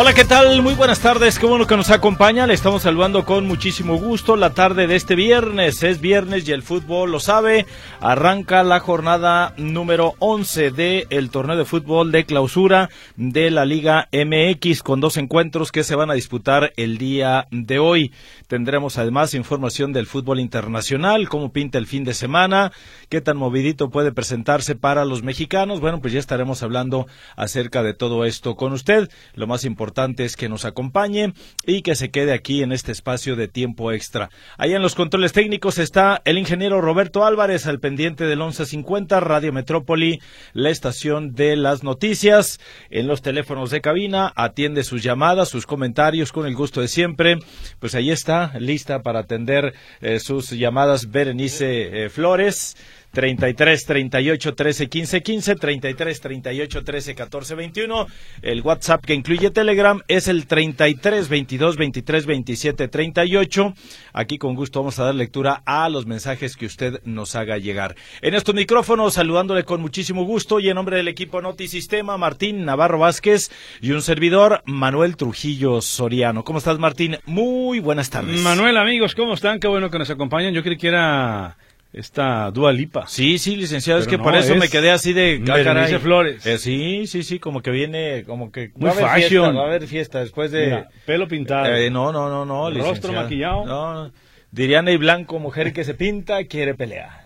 Hola, ¿qué tal? Muy buenas tardes, qué bueno que nos acompaña. Le estamos saludando con muchísimo gusto la tarde de este viernes. Es viernes y el fútbol lo sabe. Arranca la jornada número 11 del torneo de fútbol de clausura de la Liga MX con dos encuentros que se van a disputar el día de hoy. Tendremos además información del fútbol internacional, cómo pinta el fin de semana, qué tan movidito puede presentarse para los mexicanos. Bueno, pues ya estaremos hablando acerca de todo esto con usted. Lo más importante es que nos acompañe y que se quede aquí en este espacio de tiempo extra. Allá en los controles técnicos está el ingeniero Roberto Álvarez al pendiente del 1150 Radio Metrópoli, la estación de las noticias. En los teléfonos de cabina atiende sus llamadas, sus comentarios con el gusto de siempre. Pues ahí está, lista para atender eh, sus llamadas Berenice eh, Flores. 33 38 13 15 15, 33 38 13 14 21. El WhatsApp que incluye Telegram es el 33 22 23 27 38. Aquí con gusto vamos a dar lectura a los mensajes que usted nos haga llegar. En estos micrófonos, saludándole con muchísimo gusto y en nombre del equipo Noti Sistema, Martín Navarro Vázquez y un servidor, Manuel Trujillo Soriano. ¿Cómo estás, Martín? Muy buenas tardes. Manuel, amigos, ¿cómo están? Qué bueno que nos acompañan. Yo creí que era esta Dua Lipa. Sí, sí, licenciado, es que por eso me quedé así de ah, Flores. Eh, sí, sí, sí, como que viene, como que Muy va a haber fashion. Fiesta, va a haber fiesta después de pelo pintado. Eh, no, no, no, no, Rostro maquillado. No, diría Ney Blanco, mujer que se pinta, quiere pelear.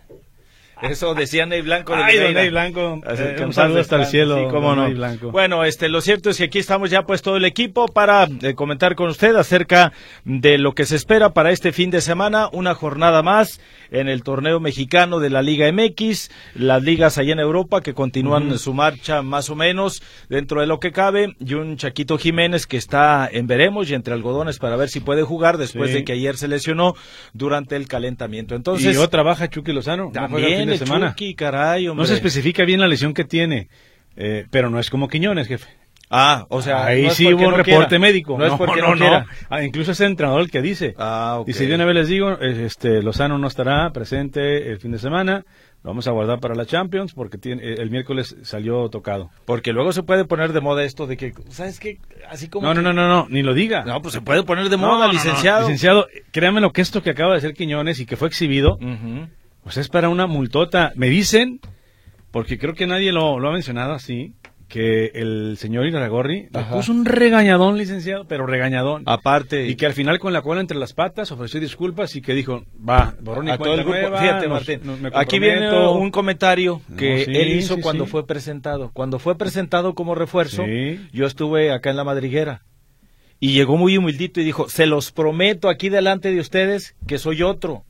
Eso decía Ney Blanco. Ay, don Ney Blanco. Eh, un saludo hasta el cielo. Sí, cómo no. Blanco. Bueno, este, lo cierto es que aquí estamos ya pues todo el equipo para eh, comentar con usted acerca de lo que se espera para este fin de semana. Una jornada más en el torneo mexicano de la Liga MX. Las ligas allá en Europa que continúan su marcha más o menos dentro de lo que cabe. Y un Chaquito Jiménez que está en veremos y entre algodones para ver si puede jugar después de que ayer se lesionó durante el calentamiento. Entonces. Y otra baja Chucky Lozano. También semana. no se especifica bien la lesión que tiene, eh, pero no es como Quiñones, jefe. Ah, o sea, ahí sí hubo un reporte médico. No, es porque no, no, ah, incluso es el entrenador el que dice. Ah, okay. Dice, de una vez les digo, este, Lozano no estará presente el fin de semana. Lo vamos a guardar para la Champions porque tiene, eh, el miércoles salió tocado. Porque luego se puede poner de moda esto de que, ¿sabes qué? Así como. No, no, no, no, no, ni lo diga. No, pues se puede poner de moda, licenciado. licenciado, créame lo que esto que acaba de hacer Quiñones y que fue exhibido. Pues es para una multota. Me dicen, porque creo que nadie lo, ha mencionado así, que el señor Iragorri le puso un regañadón, licenciado, pero regañadón. Aparte. Y que al final con la cola entre las patas ofreció disculpas y que dijo, va, borrón y a todo el grupo. Fíjate, Martín, aquí viene un comentario que él hizo cuando fue presentado. Cuando fue presentado como refuerzo, yo estuve acá en la madriguera. Y llegó muy humildito y dijo, se los prometo aquí delante de ustedes que soy otro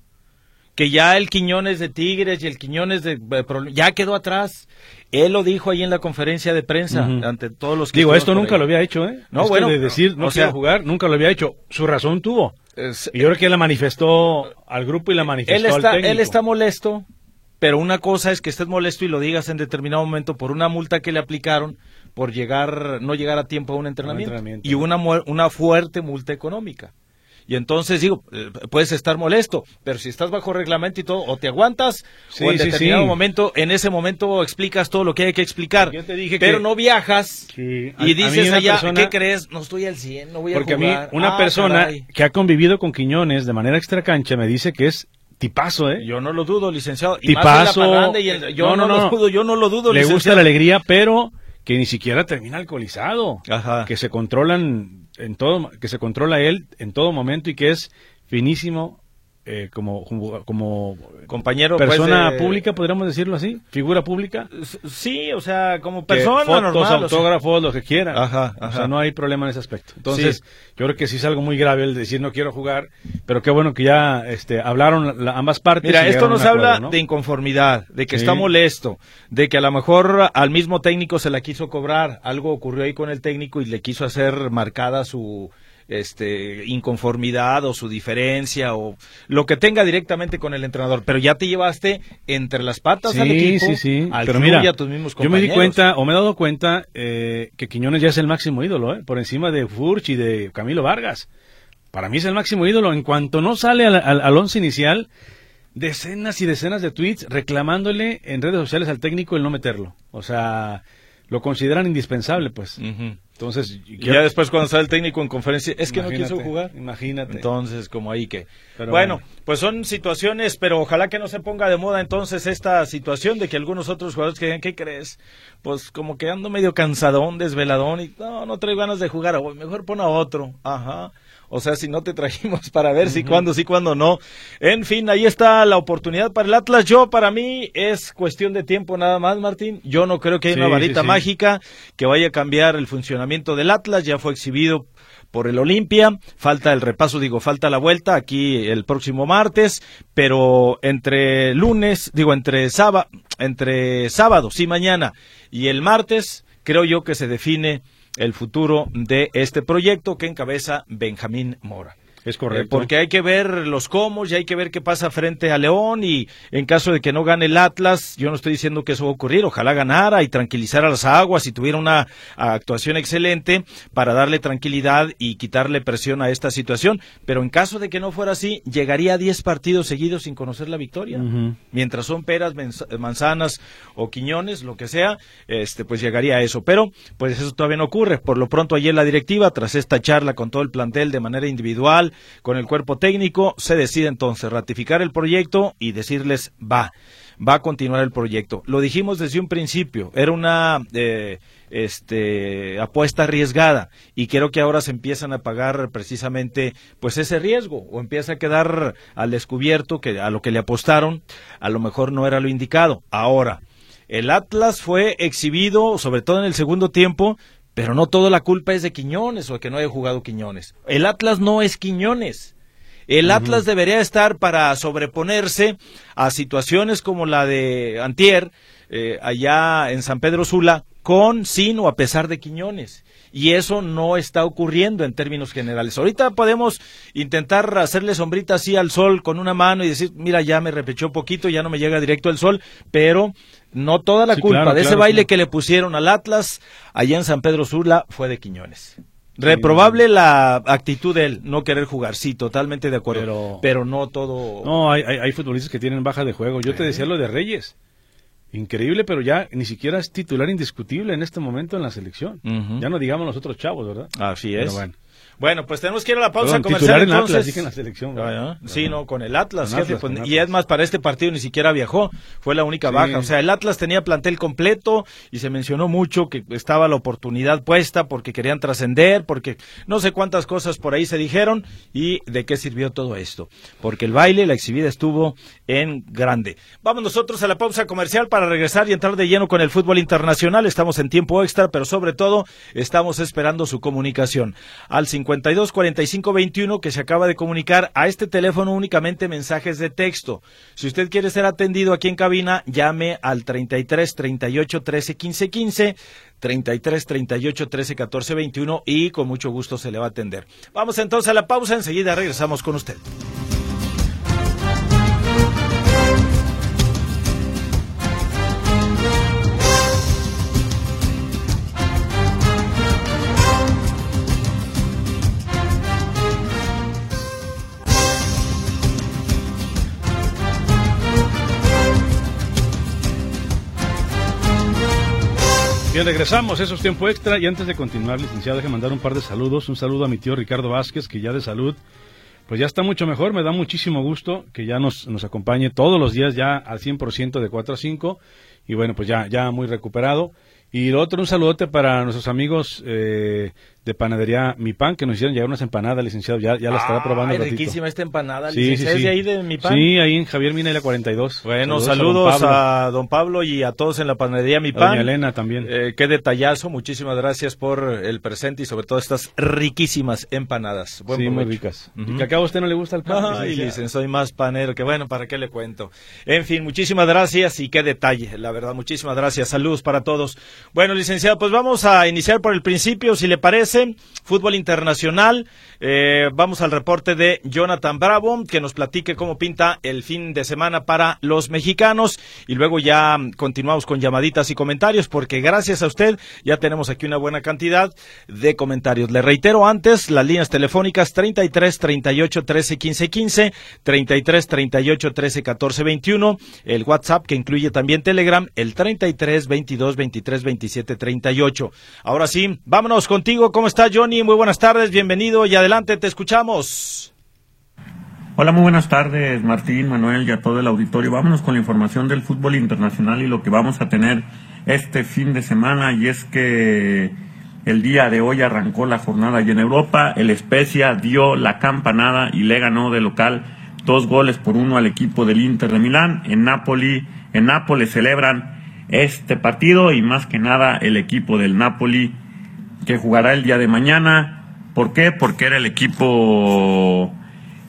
que ya el Quiñones de Tigres y el Quiñones de eh, ya quedó atrás. Él lo dijo ahí en la conferencia de prensa ante todos los que Digo, esto nunca lo había hecho, ¿eh? No, bueno, de decir no o sea, jugar, nunca lo había hecho. Su razón tuvo. y yo creo que él la manifestó al grupo y la manifestó él está, al técnico. Él está molesto, pero una cosa es que estés molesto y lo digas en determinado momento por una multa que le aplicaron por llegar no llegar a tiempo a un entrenamiento, y una una fuerte multa económica. Y entonces digo, eh, puedes estar molesto, pero si estás bajo reglamento y todo, o te aguantas, o en determinado momento, en ese momento explicas todo lo que hay que explicar. Yo te dije pero no viajas y dices allá, ¿qué crees? No estoy al 100, no voy a Porque a mí, una ah, persona que ha convivido con Quiñones de manera extracancha me dice que es tipazo, ¿eh? Yo no lo dudo, licenciado. tipazo. yo no, lo dudo, yo no lo dudo, Le gusta la alegría, pero que ni siquiera termina alcoholizado. Ajá. Que se controlan en todo, que se controla él en todo momento y que es finísimo eh, como, como compañero pues, persona pública, podríamos decirlo así, figura pública. Sí, o sea, como persona fotos, normal. autógrafos, lo que quiera. Ajá, O sea, no hay problema en ese aspecto. Entonces, yo creo que sí es algo muy grave el decir no quiero jugar, pero qué bueno que ya este, hablaron ambas partes. Mira, esto nos habla de inconformidad, de que está molesto, de que a lo mejor al mismo técnico se la quiso cobrar, algo ocurrió ahí con el técnico y le quiso hacer marcada su este, inconformidad o su diferencia o lo que tenga directamente con el entrenador, pero ya te llevaste entre las patas al equipo, sí, sí. al pero mira, a tus mismos Yo me di cuenta, o me he dado cuenta, eh, que Quiñones ya es el máximo ídolo, eh, por encima de Furch y de Camilo Vargas. Para mí es el máximo ídolo. En cuanto no sale al, al, once inicial, decenas y decenas de tweets reclamándole en redes sociales al técnico el no meterlo. O sea, lo consideran indispensable, pues. Entonces, ya después cuando sale el técnico en conferencia, es que no quiso jugar. Imagínate. Entonces, como ahí que. bueno, pues son situaciones, pero ojalá que no se ponga de moda entonces esta situación de que algunos otros jugadores que digan, ¿qué crees? Pues como que ando medio cansadón, desveladón y no, no traigo ganas de jugar, mejor pon a otro. Ajá. O sea, si no te trajimos para ver si cuándo sí, cuándo no. En fin, ahí está la oportunidad para el Atlas. Yo, para mí, es cuestión de tiempo nada más, Martín. Yo no creo que haya una varita mágica que vaya a cambiar el funcionamiento del Atlas. Ya fue exhibido por el Olimpia. Falta el repaso, digo, falta la vuelta aquí el próximo martes, pero entre lunes, digo, entre sábado, entre sábado, sí, mañana y el martes, creo yo que se define el futuro de este proyecto que encabeza Benjamín Mora. Es correcto. porque hay que ver los cómo y hay que ver qué pasa frente a León y en caso de que no gane el Atlas, yo no estoy diciendo que eso va a ocurrir, ojalá ganara y tranquilizara las aguas y tuviera una actuación excelente para darle tranquilidad y quitarle presión a esta situación, pero en caso de que no fuera así, llegaría a 10 partidos seguidos sin conocer la victoria. Mientras son peras, manzanas o quiñones, lo que sea, este pues llegaría a eso, pero pues eso todavía no ocurre. Por lo pronto ayer la directiva tras esta charla con todo el plantel de manera individual con el cuerpo técnico, se decide entonces ratificar el proyecto y decirles va, va a continuar el proyecto. Lo dijimos desde un principio, era una eh, este, apuesta arriesgada y creo que ahora se empiezan a pagar precisamente pues ese riesgo o empieza a quedar al descubierto que a lo que le apostaron a lo mejor no era lo indicado. Ahora, el Atlas fue exhibido, sobre todo en el segundo tiempo, pero no toda la culpa es de Quiñones o de que no haya jugado Quiñones. El Atlas no es Quiñones. El Atlas debería estar para sobreponerse a situaciones como la de Antier, eh, allá en San Pedro Sula, con, sin o a pesar de Quiñones. Y eso no está ocurriendo en términos generales. Ahorita podemos intentar hacerle sombrita así al sol con una mano y decir, mira, ya me repechó poquito, ya no me llega directo el sol, pero no toda la culpa de ese baile que le pusieron al Atlas allá en San Pedro Sula fue de Quiñones. Reprobable la actitud de él, no querer jugar, sí, totalmente de acuerdo, pero, no todo... No, hay, hay, futbolistas que tienen baja de juego. Yo te decía lo de Reyes. Increíble, pero ya ni siquiera es titular indiscutible en este momento en la selección. Ya no digamos los otros chavos, ¿verdad? Así es. bueno. Bueno, pues tenemos que ir a la pausa comercial. En Atlas, dije en la selección. Ah, sí, no, con el Atlas. Pues, y es más, para este partido ni siquiera viajó. Fue la única baja. O sea, el Atlas tenía plantel completo y se mencionó mucho que estaba la oportunidad puesta porque querían trascender, porque no sé cuántas cosas por ahí se dijeron y de qué sirvió todo esto. Porque el baile, la exhibida estuvo en grande. Vamos nosotros a la pausa comercial para regresar y entrar de lleno con el fútbol internacional. Estamos en tiempo extra, pero sobre todo estamos esperando su comunicación. Al 52 45 21 que se acaba de comunicar a este teléfono únicamente mensajes de texto. Si usted quiere ser atendido aquí en cabina, llame al 33 38 13 15 15, 33 38 13 14 21 y con mucho gusto se le va a atender. Vamos entonces a la pausa, enseguida regresamos con usted. Bien, regresamos, eso es tiempo extra. Y antes de continuar, licenciado, deje mandar un par de saludos. Un saludo a mi tío Ricardo Vázquez, que ya de salud, pues ya está mucho mejor. Me da muchísimo gusto que ya nos, nos acompañe todos los días, ya al 100% de 4 a 5. Y bueno, pues ya, ya muy recuperado. Y lo otro, un saludote para nuestros amigos eh, de panadería Mi Pan, que nos hicieron llegar unas empanadas, licenciado. Ya, ya la estará probando. Ay, riquísima esta empanada, sí, sí, sí. ¿Es de ahí de Mi Pan? Sí, ahí en Javier Mina y la 42. Bueno, saludos, a, don Pablo y a todos en la panadería Mi Pan. Doña Elena también. Eh, qué detallazo, muchísimas gracias por el presente y sobre todo estas riquísimas empanadas. Buen sí, muy ricas. ¿Y que acá a usted no le gusta el pan? Ay, dicen, soy más panero que bueno, ¿para qué le cuento? En fin, muchísimas gracias y qué detalle, la verdad, muchísimas gracias. Saludos para todos. Bueno, licenciado, pues vamos a iniciar por el principio, si le parece. Fútbol internacional. Eh, vamos al reporte de Jonathan Bravo, que nos platique cómo pinta el fin de semana para los mexicanos. Y luego ya continuamos con llamaditas y comentarios, porque gracias a usted ya tenemos aquí una buena cantidad de comentarios. Le reitero antes las líneas telefónicas 33 38 13 15 15, 33 38 13 14 21, el WhatsApp que incluye también Telegram, el 33 22 23 27 38. Ahora sí, vámonos contigo. ¿Cómo está Johnny? Muy buenas tardes, bienvenido y adelante, te escuchamos. Hola, muy buenas tardes, Martín, Manuel y a todo el auditorio. Vámonos con la información del fútbol internacional y lo que vamos a tener este fin de semana. Y es que el día de hoy arrancó la jornada y en Europa el Especia dio la campanada y le ganó de local dos goles por uno al equipo del Inter de Milán. En Napoli, en Nápoles celebran este partido y más que nada el equipo del Napoli que jugará el día de mañana. ¿Por qué? Porque era el equipo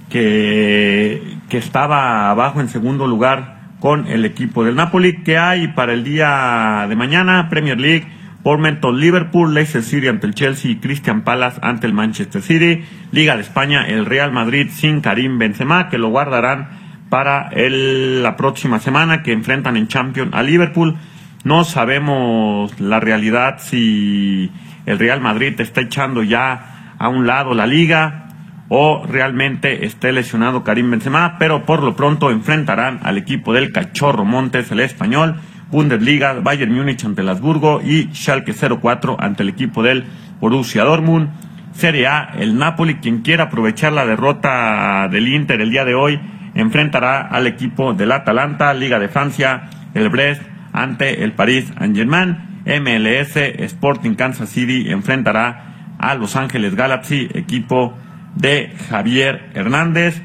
que, estaba abajo en segundo lugar con el equipo del Napoli. ¿Qué hay para el día de mañana? Premier League. Bournemouth Liverpool, Leicester City ante el Chelsea y Christian Palace ante el Manchester City. Liga de España, el Real Madrid sin Karim Benzema, que lo guardarán para el, la próxima semana, que enfrentan en Champions a Liverpool. No sabemos la realidad si el Real Madrid está echando ya a un lado la liga o realmente esté lesionado Karim Benzema, pero por lo pronto enfrentarán al equipo del Cachorro Montes, el español Bundesliga, Bayern Múnich ante el Habsburgo y Schalke 04 ante el equipo del Borussia Dortmund. Serie A, el Napoli, quien quiera aprovechar la derrota del Inter el día de hoy, enfrentará al equipo del Atalanta, Liga de Francia, el Brest ante el Paris Saint-Germain. MLS, Sporting Kansas City enfrentará a Los Ángeles Galaxy, equipo de Javier Hernández.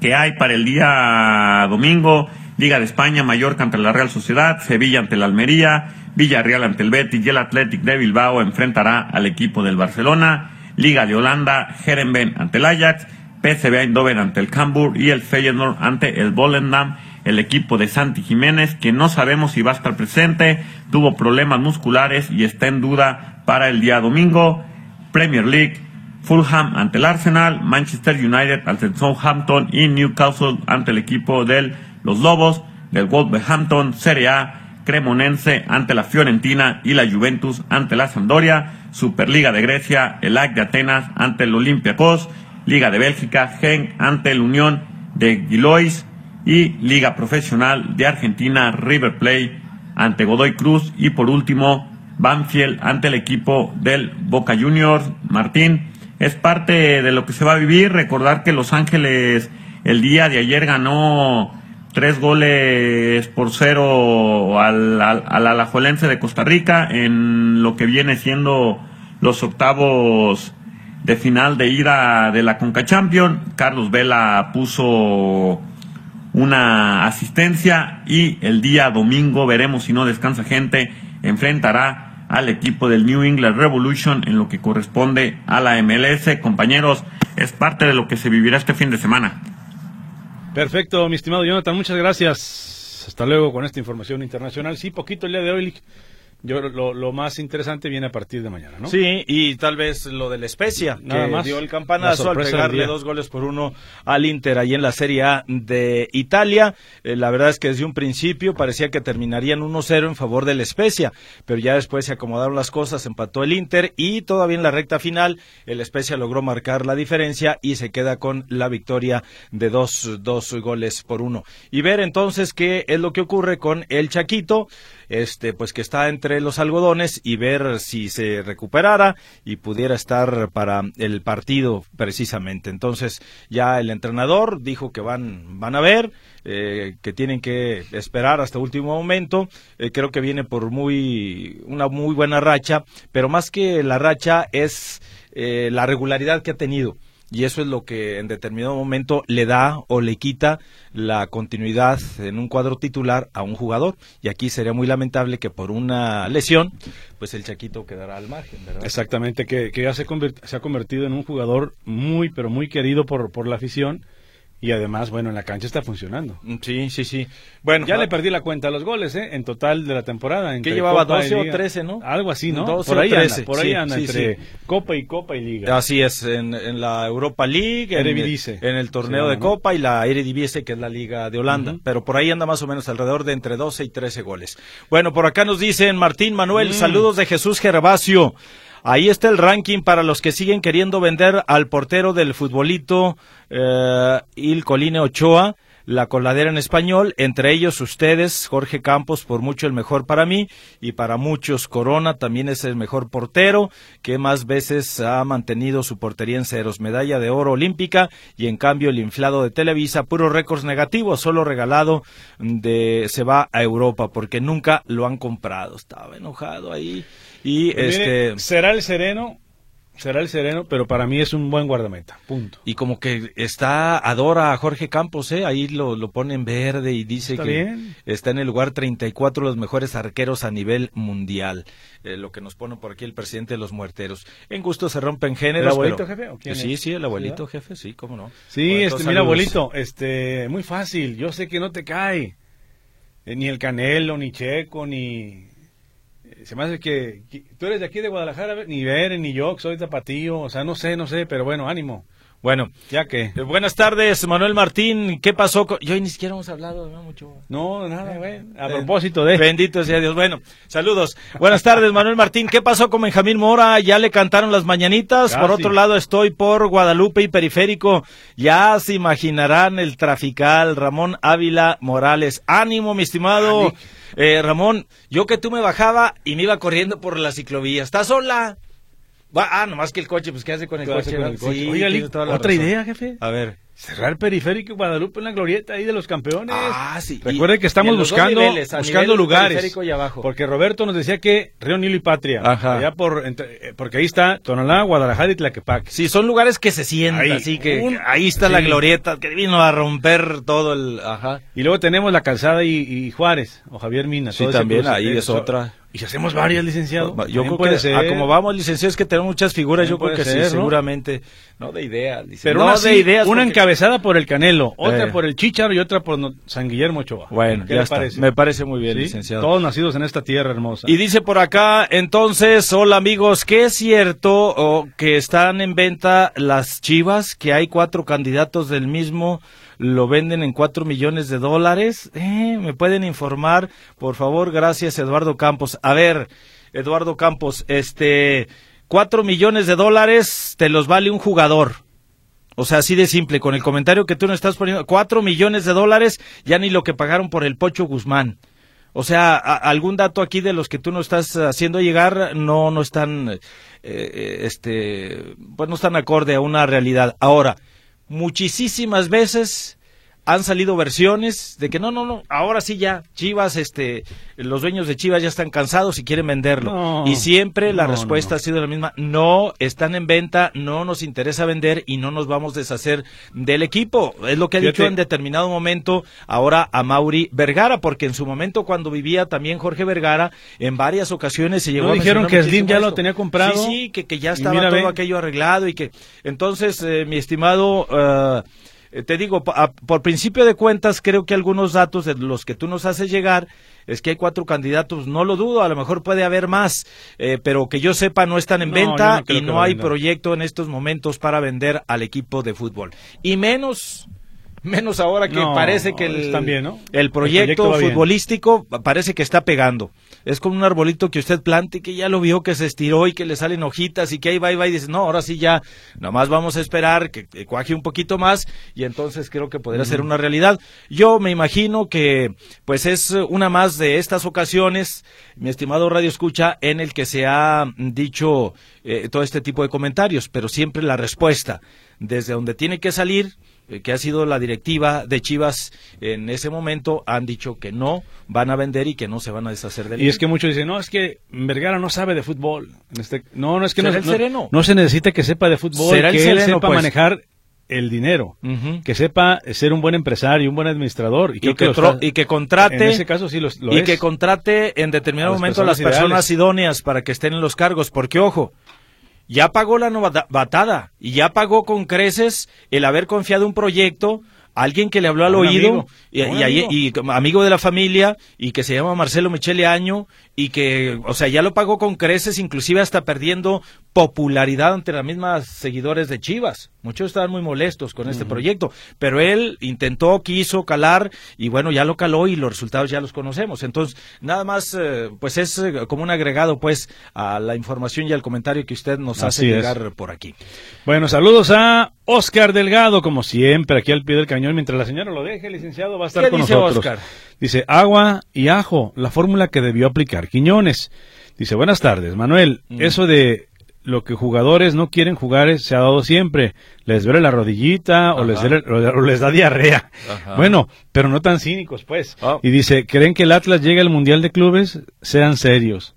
que hay para el día domingo? Liga de España, Mallorca ante la Real Sociedad, Sevilla ante la Almería, Villarreal ante el Betis y el Athletic de Bilbao enfrentará al equipo del Barcelona, Liga de Holanda, Herenveen ante el Ajax, PSV Eindhoven ante el Cambuur y el Feyenoord ante el Volendam, el equipo de Santi Jiménez, que no sabemos si va a estar presente, tuvo problemas musculares y está en duda para el día domingo. Premier League, Fulham ante el Arsenal, Manchester United ante el Southampton y Newcastle ante el equipo del los Lobos del Wolverhampton Serie A, Cremonense ante la Fiorentina y la Juventus ante la Sampdoria, Superliga de Grecia, el AC de Atenas ante el Olympiacos, Liga de Bélgica, Gen ante el Unión de Gilois y Liga Profesional de Argentina, River Plate ante Godoy Cruz y por último Banfield ante el equipo del Boca Juniors. Martín, es parte de lo que se va a vivir. Recordar que Los Ángeles el día de ayer ganó tres goles por cero al, al, Alajuelense de Costa Rica en lo que viene siendo los octavos de final de ida de la Conca Champion. Carlos Vela puso una asistencia y el día domingo veremos si no descansa gente enfrentará al equipo del New England Revolution en lo que corresponde a la MLS. Compañeros, es parte de lo que se vivirá este fin de semana. Perfecto, mi estimado Jonathan, muchas gracias. Hasta luego con esta información internacional. Sí, poquito el día de hoy, yo lo, lo, más interesante viene a partir de mañana, ¿no? Sí, y tal vez lo de la Especia, Nada que más. dio el campanazo al pegarle dos goles por uno al Inter ahí en la Serie A de Italia. Eh, la verdad es que desde un principio parecía que terminarían 1-0 en favor de la Especia, pero ya después se acomodaron las cosas, empató el Inter y todavía en la recta final el Especia logró marcar la diferencia y se queda con la victoria de dos, dos goles por uno. Y ver entonces qué es lo que ocurre con el Chaquito este, pues que está entre los algodones y ver si se recuperara y pudiera estar para el partido precisamente. Entonces, ya el entrenador dijo que van, van a ver, eh, que tienen que esperar hasta último momento. Eh, creo que viene por muy, una muy buena racha, pero más que la racha es eh, la regularidad que ha tenido y eso es lo que en determinado momento le da o le quita la continuidad en un cuadro titular a un jugador y aquí sería muy lamentable que por una lesión pues el Chaquito quedará al margen, ¿verdad? Exactamente, que, ya se, se, ha convertido en un jugador muy pero muy querido por, por la afición y además, bueno, en la cancha está funcionando. Mm, sí, sí, sí. Bueno, ya le perdí la cuenta a los goles, ¿eh? En total de la temporada. Que llevaba 12 o 13, ¿no? Algo así, ¿no? 12 por ahí 13. Anda, por ahí anda, entre Copa y Copa y Liga. Así es, en, la Europa League, en, en, el torneo de Copa y la Eredivisie, que es la Liga de Holanda. Pero por ahí anda más o menos alrededor de entre 12 y 13 goles. Bueno, por acá nos dicen Martín Manuel, mm. saludos de Jesús Gervasio. Ahí está el ranking para los que siguen queriendo vender al portero del futbolito eh, Il Coline Ochoa la coladera en español, entre ellos ustedes, Jorge Campos, por mucho el mejor para mí, y para muchos Corona también es el mejor portero, que más veces ha mantenido su portería en ceros, medalla de oro olímpica, y en cambio el inflado de Televisa, puros récords negativos, solo regalado de se va a Europa, porque nunca lo han comprado. Estaba enojado ahí. Y pues este será el sereno será el sereno, pero para mí es un buen guardameta, punto. Y como que está, adora a Jorge Campos, ¿eh? ahí lo, lo pone en verde y dice que está en el lugar 34 de los mejores arqueros a nivel mundial, eh, lo que nos pone por aquí el presidente de los muerteros. En gusto se rompen géneros. ¿El abuelito jefe? ¿o quién sí, sí, el abuelito jefe, sí, cómo no. Sí, este, mira abuelito, este, muy fácil, yo sé que no te cae, eh, ni el Canelo, ni Checo, ni se me hace que, tú eres de aquí de Guadalajara, ni ver, ni yo, soy tapatío, o sea, no sé, no sé, pero bueno, ánimo. Bueno, ya que. Eh, buenas tardes, Manuel Martín. ¿Qué pasó? Con... Yo ni siquiera hemos hablado, no mucho. No, nada, güey. A propósito de. Bendito sea Dios. Bueno, saludos. Buenas tardes, Manuel Martín. ¿Qué pasó con Benjamín Mora? Ya le cantaron las mañanitas. Por otro lado, estoy por Guadalupe y Periférico. Ya se imaginarán el trafical Ramón Ávila Morales. Ánimo, mi estimado. Eh, Ramón, yo que tú me bajaba y me iba corriendo por la ciclovía. ¿Estás sola? ah, nomás que el coche, pues ¿qué hace con el coche? Sí, otra idea, jefe. A ver. Cerrar periférico Guadalupe en la glorieta ahí de los campeones. Ah, sí. Recuerde que estamos buscando, buscando lugares. Y abajo. Porque Roberto nos decía que Río Nilo y Patria. Ajá. Allá por, eh, porque ahí está Tonalá, Guadalajara y Tlaquepaque. Sí, son lugares que se sienten, así que, ahí está la glorieta que vino a romper todo el. Ajá. Y luego tenemos la calzada y, Juárez, o Javier Mina. Sí, también, ahí es otra. Y si hacemos varias, licenciado. Yo creo que ser. como vamos, licenciado, es que tenemos muchas figuras. yo creo que sí, seguramente. No de ideas, Pero no una, de ideas. Una encabezada por el Canelo, otra eh. por el Chicharo y otra por San Guillermo Ochoa. Bueno, ya está. Parece? Me parece muy bien, licenciado. Todos nacidos en esta tierra hermosa. Y dice por acá, entonces, hola amigos, ¿qué es cierto que están en venta las chivas? Que hay cuatro candidatos del mismo lo venden en cuatro millones de dólares. Eh, ¿Me pueden informar? Por favor, gracias, Eduardo Campos. A ver, Eduardo Campos, este, cuatro millones de dólares te los vale un jugador. O sea, así de simple, con el comentario que tú no estás poniendo, cuatro millones de dólares, ya ni lo que pagaron por el Pocho Guzmán. O sea, algún dato aquí de los que tú no estás haciendo llegar no no están, eh, eh, este, pues no están acorde a una realidad. Ahora, muchísimas veces han salido versiones de que no, no, no, ahora sí ya, Chivas, este, los dueños de Chivas ya están cansados y quieren venderlo. y siempre la respuesta ha sido la misma, no, están en venta, no nos interesa vender y no nos vamos a deshacer del equipo. Es lo que ha dicho en determinado momento ahora a Mauri Vergara, porque en su momento cuando vivía también Jorge Vergara, en varias ocasiones se llegó a dijeron que Slim ya lo tenía comprado. Sí, sí, que, ya estaba todo aquello arreglado y que entonces, eh, mi estimado... Uh, te digo, por principio de cuentas, creo que algunos datos de los que tú nos haces llegar es que hay cuatro candidatos, no lo dudo, a lo mejor puede haber más, eh, pero que yo sepa no están en venta y no hay proyecto en estos momentos para vender al equipo de fútbol. Y menos menos ahora que parece que el, también, ¿no? el proyecto, futbolístico parece que está pegando. Es como un arbolito que usted plante y que ya lo vio que se estiró y que le salen hojitas y que ahí va y va y dice, no, ahora sí ya, nomás vamos a esperar que, cuaje un poquito más y entonces creo que podría ser una realidad. Yo me imagino que pues es una más de estas ocasiones, mi estimado Radio Escucha, en el que se ha dicho eh, todo este tipo de comentarios, pero siempre la respuesta desde donde tiene que salir eh, que ha sido la directiva de Chivas en ese momento, han dicho que no van a vender y que no se van a deshacer de él. Y es que muchos dicen, no, es que Vergara no sabe de fútbol. Este, no, no es que no, no, se necesita que sepa de fútbol, que él sepa pues. manejar el dinero, que sepa ser un buen empresario, un buen administrador y, que, y que, contrate en ese caso sí lo, y que contrate en determinado momento a las personas idóneas para que estén en los cargos, porque ojo, ya pagó la batada y ya pagó con creces el haber confiado un proyecto alguien que le habló al oído y, amigo. de la familia y que se llama Marcelo Michele Año y que, o sea, ya lo pagó con creces, inclusive hasta perdiendo popularidad ante las mismas seguidores de Chivas. Muchos estaban muy molestos con este proyecto, pero él intentó, quiso calar y bueno, ya lo caló y los resultados ya los conocemos. Entonces, nada más, eh, pues es eh, como un agregado pues a la información y al comentario que usted nos hace llegar por aquí. Bueno, saludos a Oscar Delgado, como siempre, aquí al pie del cañón, mientras la señora lo deje, licenciado, va a estar con dice nosotros. Oscar? Dice, agua y ajo, la fórmula que debió aplicar Quiñones. Dice, buenas tardes, Manuel, mm. eso de lo que jugadores no quieren jugar se ha dado siempre. Les duele la rodillita o les, da diarrea. Bueno, pero no tan cínicos, pues. Oh. Y dice, ¿creen que el Atlas llegue al Mundial de Clubes? Sean serios.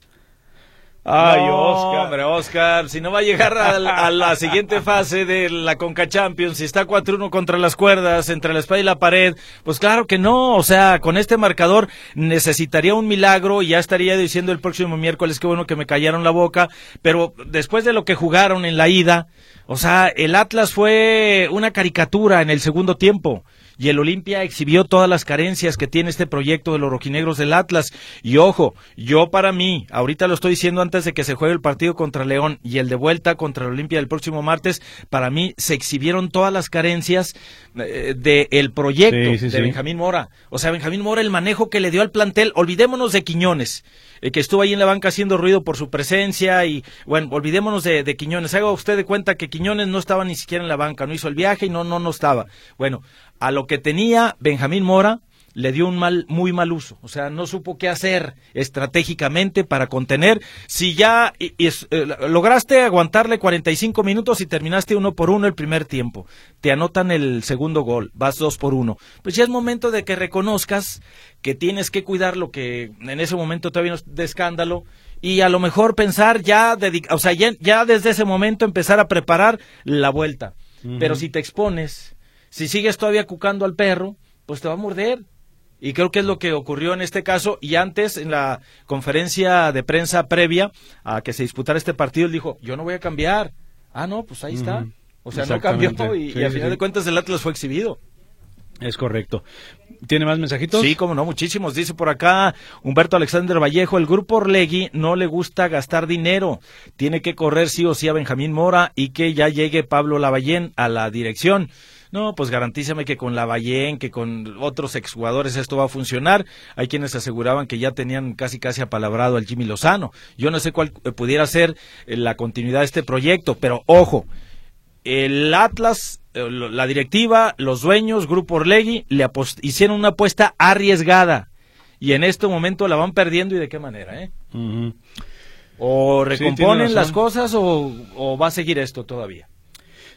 Ay, Oscar. Hombre, Oscar, si no va a llegar a, la siguiente fase de la Conca Champions, si está 4-1 contra las cuerdas, entre la espalda y la pared, pues claro que no. O sea, con este marcador necesitaría un milagro y ya estaría diciendo el próximo miércoles que bueno que me callaron la boca. Pero después de lo que jugaron en la ida, o sea, el Atlas fue una caricatura en el segundo tiempo y el Olimpia exhibió todas las carencias que tiene este proyecto de los rojinegros del Atlas. Y ojo, yo para mí, ahorita lo estoy diciendo antes de que se juegue el partido contra León y el de vuelta contra el Olimpia el próximo martes, para mí se exhibieron todas las carencias eh, del proyecto de Benjamín Mora. O sea, Benjamín Mora, el manejo que le dio al plantel, olvidémonos de Quiñones. Eh, que estuvo ahí en la banca haciendo ruido por su presencia y bueno, olvidémonos de, de, Quiñones. Haga usted de cuenta que Quiñones no estaba ni siquiera en la banca, no hizo el viaje y no, no, no estaba. Bueno, a lo que tenía Benjamín Mora le dio un mal, muy mal uso. O sea, no supo qué hacer estratégicamente para contener. Si ya eh, lograste aguantarle 45 minutos y terminaste uno por uno el primer tiempo, te anotan el segundo gol, vas dos por uno. Pues ya es momento de que reconozcas que tienes que cuidar lo que en ese momento todavía no es de escándalo y a lo mejor pensar ya, o sea, ya, desde ese momento empezar a preparar la vuelta. Pero si te expones si sigues todavía cucando al perro, pues te va a morder. Y creo que es lo que ocurrió en este caso. Y antes, en la conferencia de prensa previa a que se disputara este partido, él dijo, yo no voy a cambiar. Ah, no, pues ahí está. O sea, no cambió y, y a final de cuentas el Atlas fue exhibido. Es correcto. ¿Tiene más mensajitos? Sí, como no, muchísimos. Dice por acá Humberto Alexander Vallejo, el grupo Orlegui no le gusta gastar dinero. Tiene que correr sí o sí a Benjamín Mora y que ya llegue Pablo Lavallén a la dirección. No, pues garantízame que con la Lavallén, que con otros exjugadores esto va a funcionar. Hay quienes aseguraban que ya tenían casi casi apalabrado al Jimmy Lozano. Yo no sé cuál eh, pudiera ser eh, la continuidad de este proyecto, pero ojo, el Atlas, eh, la directiva, los dueños, Grupo Orlegui, le hicieron una apuesta arriesgada y en este momento la van perdiendo y de qué manera, ¿eh? O recomponen las cosas o va a seguir esto todavía.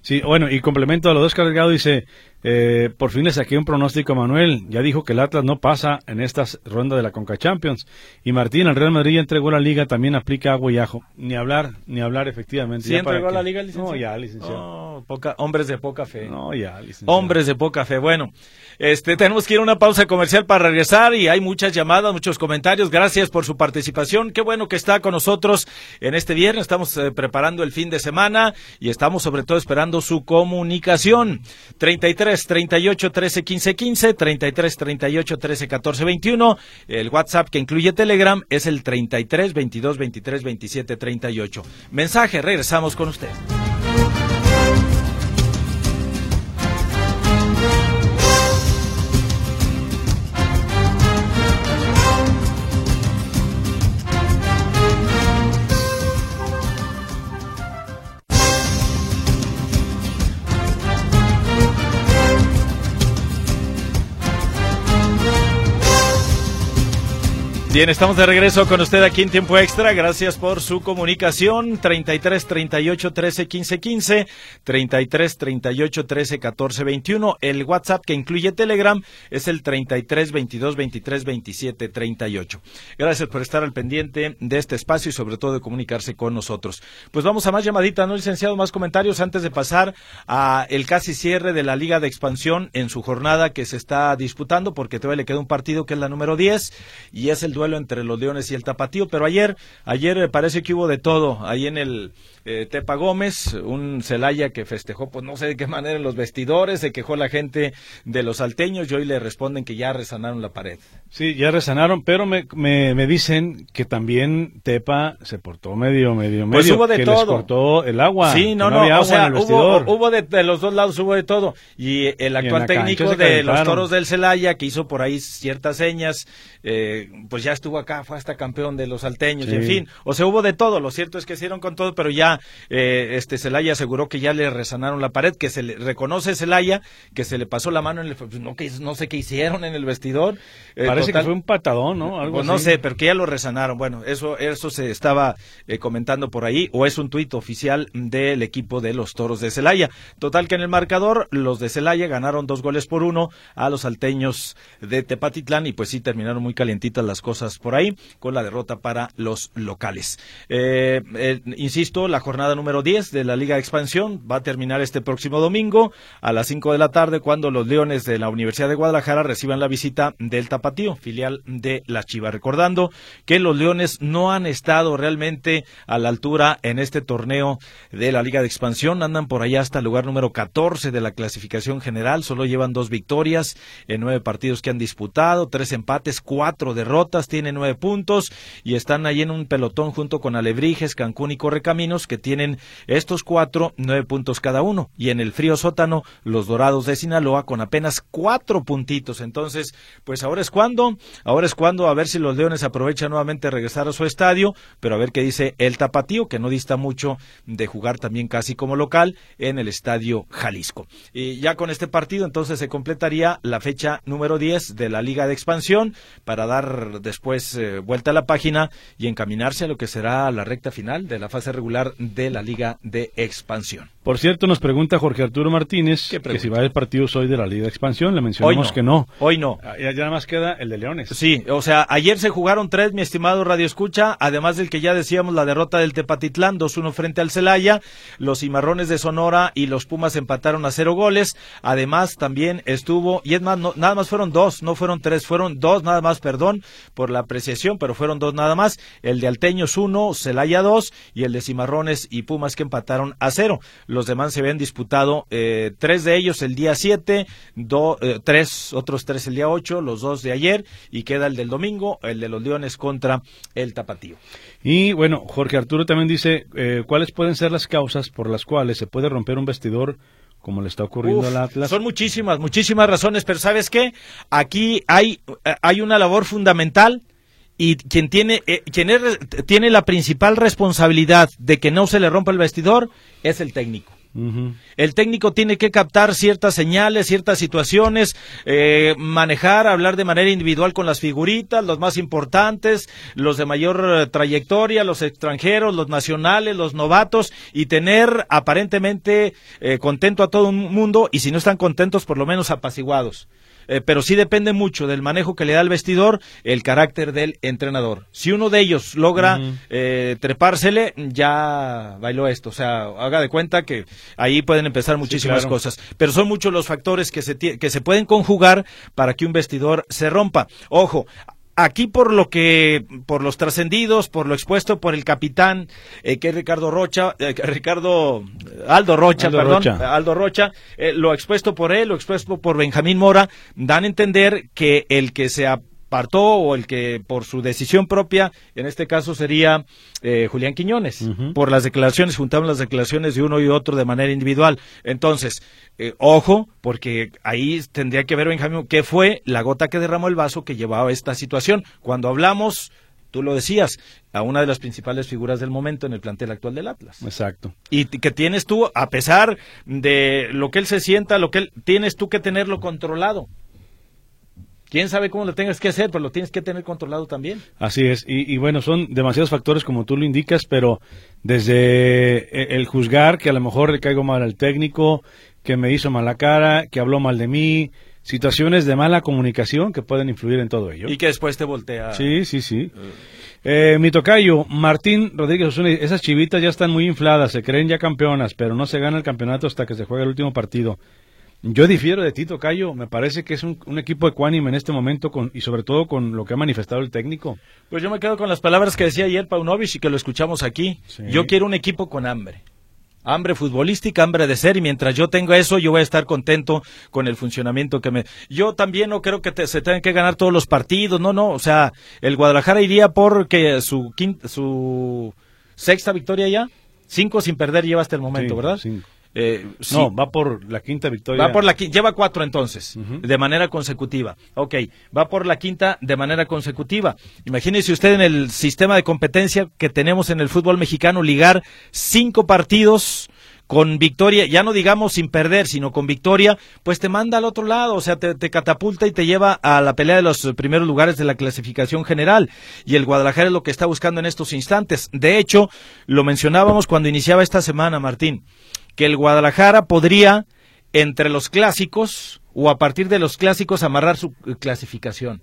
Sí, bueno, y complemento a lo descargado, dice, eh, por fin le saqué un pronóstico a Manuel. Ya dijo que el Atlas no pasa en esta ronda de la Conca Champions. Y Martín, el Real Madrid ya entregó la liga, también aplica agua y ajo. Ni hablar, ni hablar, efectivamente. ¿Sí entregó la liga, licenciado? No, ya, licenciado. poca, hombres de poca fe. No, ya, licenciado. Hombres de poca fe. Bueno, este, tenemos que ir a una pausa comercial para regresar y hay muchas llamadas, muchos comentarios. Gracias por su participación. Qué bueno que está con nosotros en este viernes. Estamos eh, preparando el fin de semana y estamos sobre todo esperando su comunicación. 33 33 38 13 15 15, 33 38 13 14 21. El WhatsApp que incluye Telegram es el 33 22 23 27 38. Mensaje, regresamos con usted. Bien, estamos de regreso con usted aquí en Tiempo Extra. Gracias por su comunicación. 33 38 13 15 15, 33 38 13 14 21. El WhatsApp que incluye Telegram es el 33 22 23 27 38. Gracias por estar al pendiente de este espacio y sobre todo de comunicarse con nosotros. Pues vamos a más llamaditas, ¿no, licenciado? Más comentarios antes de pasar a el casi cierre de la Liga de Expansión en su jornada que se está disputando porque todavía le queda un partido que es la número 10 y es el duelo entre los Leones y el Tapatío, pero ayer, ayer parece que hubo de todo, ahí en el eh, Tepa Gómez, un Celaya que festejó, pues no sé de qué manera en los vestidores, se quejó la gente de los salteños y hoy le responden que ya resanaron la pared. Sí, ya resanaron, pero me, me, dicen que también Tepa se portó medio, medio, medio. Pues hubo de que todo. Les cortó el agua. Sí, no, no, o sea, hubo, hubo de, los dos lados, hubo de todo. Y el actual técnico de los toros del Celaya, que hizo por ahí ciertas señas, eh, pues ya estuvo acá, fue hasta campeón de los salteños, en fin. O sea, hubo de todo. Lo cierto es que hicieron con todo, pero ya eh, este Celaya aseguró que ya le resanaron la pared, que se le reconoce Celaya, que se le pasó la mano en el, pues, no, que, no sé qué hicieron en el vestidor. Eh, Parece que fue un patadón, ¿no? Algo pues no sé, pero que ya lo resanaron. Bueno, eso, eso se estaba eh, comentando por ahí, o es un tuit oficial del equipo de los Toros de Celaya. Total que en el marcador, los de Celaya ganaron dos goles por uno a los salteños de Tepatitlán y pues sí terminaron muy calientitas las cosas por ahí con la derrota para los locales. insisto, la jornada número 10 de la Liga de Expansión va a terminar este próximo domingo a las 5 de la tarde cuando los Leones de la Universidad de Guadalajara reciban la visita del Tapatío, filial de la Chivas. Recordando que los Leones no han estado realmente a la altura en este torneo de la Liga de Expansión, andan por allá hasta el lugar número 14 de la clasificación general, solo llevan dos victorias en nueve partidos que han disputado, tres empates, cuatro derrotas, tienen nueve puntos y están ahí en un pelotón junto con Alebrijes, Cancún y Correcaminos que tienen estos cuatro nueve puntos cada uno y en el frío sótano los Dorados de Sinaloa con apenas cuatro puntitos. Entonces, pues ahora es cuando, ahora es cuando a ver si los Leones aprovechan nuevamente regresar a su estadio, pero a ver qué dice el Tapatío que no dista mucho de jugar también casi como local en el estadio Jalisco. Y ya con este partido entonces se completaría la fecha número 10 de la Liga de Expansión para dar después eh, vuelta a la página y encaminarse a lo que será la recta final de la fase regular de la Liga de Expansión. Por cierto, nos pregunta Jorge Arturo Martínez que si va el partido hoy de la Liga de Expansión. Le mencionamos que no. Hoy no. Ah, ya, nada más queda el de Leones. Sí, o sea, ayer se jugaron tres, mi estimado Radio Escucha, además del que ya decíamos la derrota del Tepatitlán, 2-1 frente al Celaya. Los Cimarrones de Sonora y los Pumas empataron a cero goles. Además, también estuvo, y es más, nada más fueron dos, no fueron tres, fueron dos nada más, perdón por la apreciación, pero fueron dos nada más. El de Alteños 1, Celaya 2 y el de Cimarrones y Pumas que empataron a cero. Los demás se habían disputado eh, tres de ellos el día 7, eh, tres, otros tres el día 8, los dos de ayer y queda el del domingo, el de los Leones contra el Tapatío. Y bueno, Jorge Arturo también dice, eh, ¿cuáles pueden ser las causas por las cuales se puede romper un vestidor como le está ocurriendo al Atlas. Son muchísimas, muchísimas razones, pero ¿sabes qué? Aquí hay, hay una labor fundamental y quien tiene eh, quien tiene la principal responsabilidad de que no se le rompa el vestidor es el técnico. El técnico tiene que captar ciertas señales, ciertas situaciones, eh, manejar, hablar de manera individual con las figuritas, los más importantes, los de mayor eh, trayectoria, los extranjeros, los nacionales, los novatos, y tener aparentemente contento a todo el mundo, y si no están contentos, por lo menos apaciguados. Eh, pero sí depende mucho del manejo que le da el vestidor el carácter del entrenador. Si uno de ellos logra eh, trepársele, ya bailó esto. O sea, haga de cuenta que ahí pueden empezar muchísimas cosas. Pero son muchos los factores que se, que se pueden conjugar para que un vestidor se rompa. Ojo, aquí por lo que, por los trascendidos, por lo expuesto por el capitán, eh, que es Ricardo Rocha, eh, Ricardo Aldo Rocha, perdón, Aldo Rocha, eh, lo expuesto por él, lo expuesto por Benjamín Mora, dan a entender que el que se apartó o el que por su decisión propia, en este caso sería Julián Quiñones, por las declaraciones, juntamos las declaraciones de uno y otro de manera individual. Entonces, eh, ojo, porque ahí tendría que ver, Benjamín, qué fue la gota que derramó el vaso que llevaba esta situación. Cuando hablamos, tú lo decías, a una de las principales figuras del momento en el plantel actual del Atlas. Exacto. Y que tienes tú, a pesar de lo que él se sienta, lo que él, tienes tú que tenerlo controlado. Quién sabe cómo lo tengas que hacer, pero lo tienes que tener controlado también. Así es, y, y bueno, son demasiados factores como tú lo indicas, pero desde e- el juzgar que a lo mejor le caigo mal al técnico, que me hizo mala cara, que habló mal de mí, situaciones de mala comunicación que pueden influir en todo ello. Y que después te voltea. Sí, sí, sí. Eh, mi tocayo, Martín Rodríguez Osuna, esas chivitas ya están muy infladas, se creen ya campeonas, pero no se gana el campeonato hasta que se juegue el último partido. Yo difiero de ti, Tocayo. Me parece que es un, un equipo ecuánime en este momento con, y sobre todo con lo que ha manifestado el técnico. Pues yo me quedo con las palabras que decía ayer Paunovic y que lo escuchamos aquí. Sí. Yo quiero un equipo con hambre. Hambre futbolística, hambre de ser, y mientras yo tenga eso, yo voy a estar contento con el funcionamiento que me. Yo también no creo que te- se tengan que ganar todos los partidos, no, no. O sea, el Guadalajara iría por que su, quin- su sexta victoria ya. Cinco sin perder lleva hasta el momento, Sí, ¿verdad? cinco. Eh, sí. No, va por la quinta victoria. Va por la qui- lleva cuatro entonces, de manera consecutiva. Ok, va por la quinta de manera consecutiva. Imagínese usted en el sistema de competencia que tenemos en el fútbol mexicano, ligar cinco partidos con victoria, ya no digamos sin perder, sino con victoria, pues te manda al otro lado, o sea, te, te catapulta y te lleva a la pelea de los primeros lugares de la clasificación general. Y el Guadalajara es lo que está buscando en estos instantes. De hecho, lo mencionábamos cuando iniciaba esta semana, Martín, que el Guadalajara podría, entre los clásicos, o a partir de los clásicos, amarrar su eh, clasificación.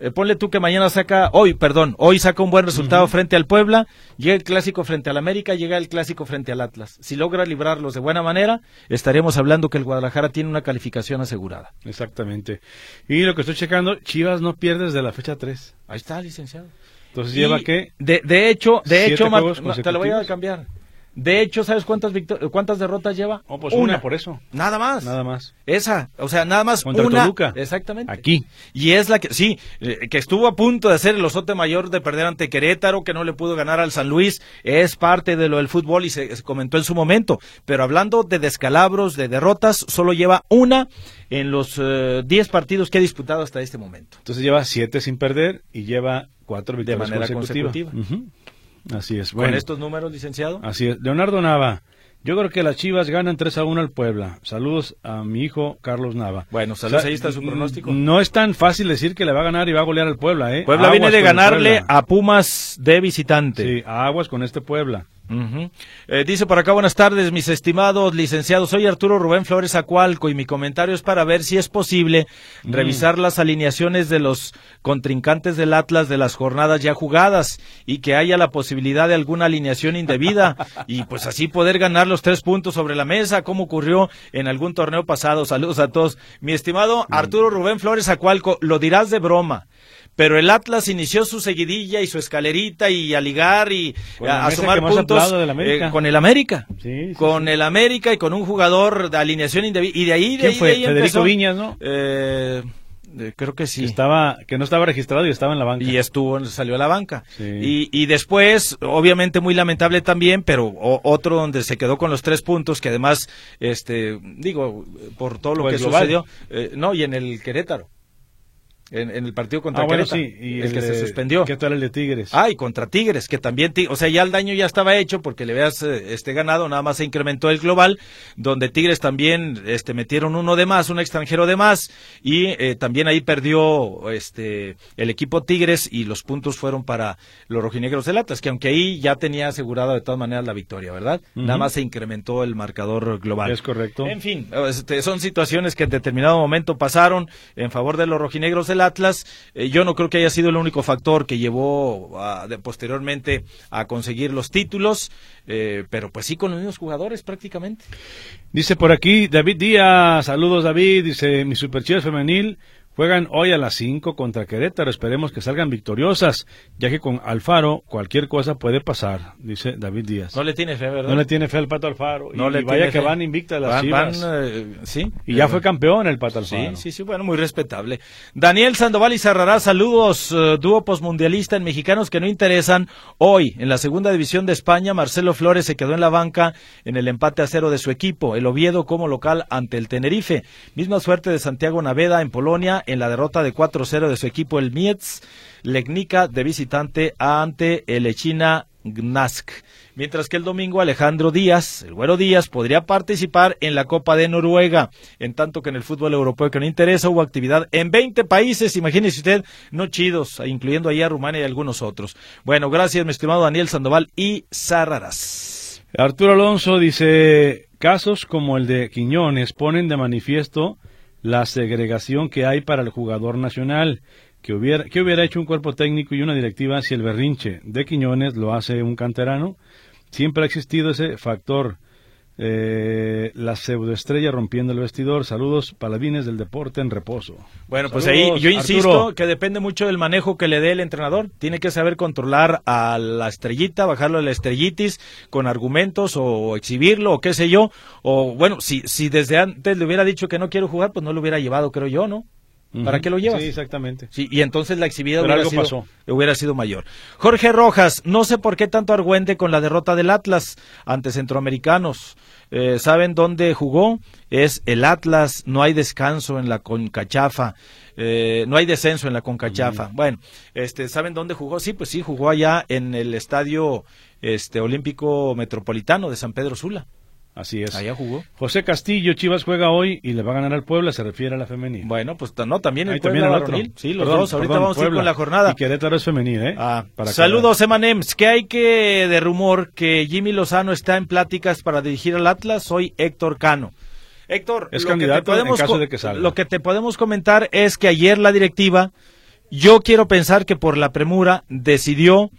Eh, ponle tú que mañana saca, hoy, perdón, hoy saca un buen resultado frente al Puebla, llega el clásico frente al América, llega el clásico frente al Atlas. Si logra librarlos de buena manera, estaremos hablando que el Guadalajara tiene una calificación asegurada. Exactamente. Y lo que estoy checando, Chivas no pierde desde la fecha 3. Ahí está, licenciado. Entonces lleva que De, de hecho, de ¿Siete hecho, te lo voy a cambiar. De hecho, ¿sabes cuántas cuántas derrotas lleva? Oh, pues una, por eso. Nada más. Nada más. Esa, o sea, nada más Contra una. Toluca. Exactamente. Aquí. Y es la que, sí, eh, que estuvo a punto de hacer el osote mayor de perder ante Querétaro, que no le pudo ganar al San Luis, es parte de lo del fútbol y se, se comentó en su momento. Pero hablando de descalabros, de derrotas, solo lleva una en los eh, 10 partidos que ha disputado hasta este momento. Entonces lleva siete sin perder y lleva cuatro victorias manera consecutivas. consecutiva. Ujú. Así es. Con Bueno, estos números, licenciado. así es. Leonardo Nava. Yo creo que las Chivas ganan 3 a 1 al Puebla. Saludos a mi hijo Carlos Nava. Bueno, saludos, O sea, ahí está su pronóstico. No es tan fácil decir que le va a ganar y va a golear al Puebla, ¿eh? Puebla viene de con ganarle a Pumas de visitante. Sí, aguas con este Puebla. Eh, dice por acá, buenas tardes, mis estimados licenciados. Soy Arturo Rubén Flores Acualco y mi comentario es para ver si es posible Mm. revisar las alineaciones de los contrincantes del Atlas de las jornadas ya jugadas y que haya la posibilidad de alguna alineación indebida y pues así poder ganar los tres puntos sobre la mesa, como ocurrió en algún torneo pasado. Saludos a todos. Mi estimado. Arturo Rubén Flores Acualco, lo dirás de broma. Pero el Atlas inició su seguidilla y su escalerita y a ligar y a, a sumar puntos eh, con el América. Sí, sí, con el América y con un jugador de alineación indebida. Y de ahí, de ¿Quién ahí, fue? de ahí Federico empezó. Viñas, ¿no? Eh, creo que sí. Que, estaba, que no estaba registrado y estaba en la banca. Y estuvo, salió a la banca. Sí. Y, y después, obviamente muy lamentable también, pero o- otro donde se quedó con los tres puntos, que además, este, digo, por todo lo que global. sucedió, eh, no, y en el Querétaro. En, en el partido contra ah, bueno, sí. Y el, que se suspendió. ¿Qué tal el de Tigres? Ah, y contra Tigres, que también, o sea, ya el daño ya estaba hecho porque le veas eh, este ganado, nada más se incrementó el global, donde Tigres también este metieron uno de más, un extranjero de más, y eh, también ahí perdió este el equipo Tigres y los puntos fueron para los rojinegros del Atlas, que aunque ahí ya tenía asegurada de todas maneras la victoria, ¿verdad? Nada más se incrementó el marcador global. Es correcto. En fin, este, son situaciones que en determinado momento pasaron en favor de los rojinegros del Atlas. Eh, yo no creo que haya sido el único factor que llevó a- de- posteriormente a conseguir los títulos, eh, pero pues sí con los mismos jugadores prácticamente. Dice por aquí David Díaz, saludos David, dice mi superchivas femenil juegan hoy a las 5 contra Querétaro, esperemos que salgan victoriosas, ya que con Alfaro cualquier cosa puede pasar, dice David Díaz. No le tiene fe, ¿verdad? No le tiene fe al Pato Alfaro, No y, le y vaya que fe. van invictas las Van- Chivas. van, eh, sí. y ya Eh, fue campeón el Pato Sí, Alfaro. sí, sí, bueno, muy respetable. Daniel Sandoval y Cerrará, saludos, eh, dúo posmundialista en mexicanos que no interesan. Hoy, en la segunda división de España, Marcelo Flores se quedó en la banca en el empate a cero de su equipo, el Oviedo como local ante el Tenerife. Misma suerte de Santiago Naveda en Polonia en la derrota de 4-0 de su equipo, el Mietz. Legnica de visitante ante el Echina Gnask. Mientras que el domingo Alejandro Díaz, el güero Díaz, podría participar en la Copa de Noruega. En tanto que en el fútbol europeo que no interesa hubo actividad en 20 países, imagínese usted, no chidos, incluyendo ahí a Rumania y algunos otros. Bueno, gracias mi estimado Daniel Sandoval y Sarraras. Arturo Alonso dice, casos como el de Quiñones ponen de manifiesto la segregación que hay para el jugador nacional. Que hubiera, que hubiera hecho un cuerpo técnico y una directiva si el berrinche de Quiñones lo hace un canterano? Siempre ha existido ese factor. Eh, la pseudoestrella rompiendo el vestidor. Saludos, paladines del deporte en reposo. Bueno, pues ahí yo insisto que depende mucho del manejo que le dé el entrenador. Tiene que saber controlar a la estrellita, bajarlo a la estrellitis con argumentos o exhibirlo o qué sé yo. O bueno, si, si desde antes le hubiera dicho que no quiero jugar, pues no lo hubiera llevado, creo yo, ¿no? ¿Para qué lo llevas? Sí, exactamente. Sí, y entonces la exhibida hubiera sido, hubiera sido mayor. Jorge Rojas, no sé por qué tanto argüente con la derrota del Atlas ante centroamericanos. Eh, ¿Saben dónde jugó? Es el Atlas, no hay descanso en la Concachafa. Eh, no hay descenso en la Concachafa. Bueno, este, ¿saben dónde jugó? Sí, pues sí, jugó allá en el Estadio este, Olímpico Metropolitano de San Pedro Sula. Así es. Allá jugó. José Castillo, Chivas juega hoy y le va a ganar al Puebla, se refiere a la femenil. Bueno, pues no, también el también Puebla otro. Sí, los dos, ahorita vamos a ir con la jornada. Y Querétaro es femenil, ¿eh? Ah, saludos, Emanems. ¿Qué hay que de rumor que Jimmy Lozano está en pláticas para dirigir al Atlas? Soy Héctor Cano. Héctor, es lo candidato que te podemos en caso de que salga. Lo que te podemos comentar es que ayer la directiva, yo quiero pensar que por la premura decidió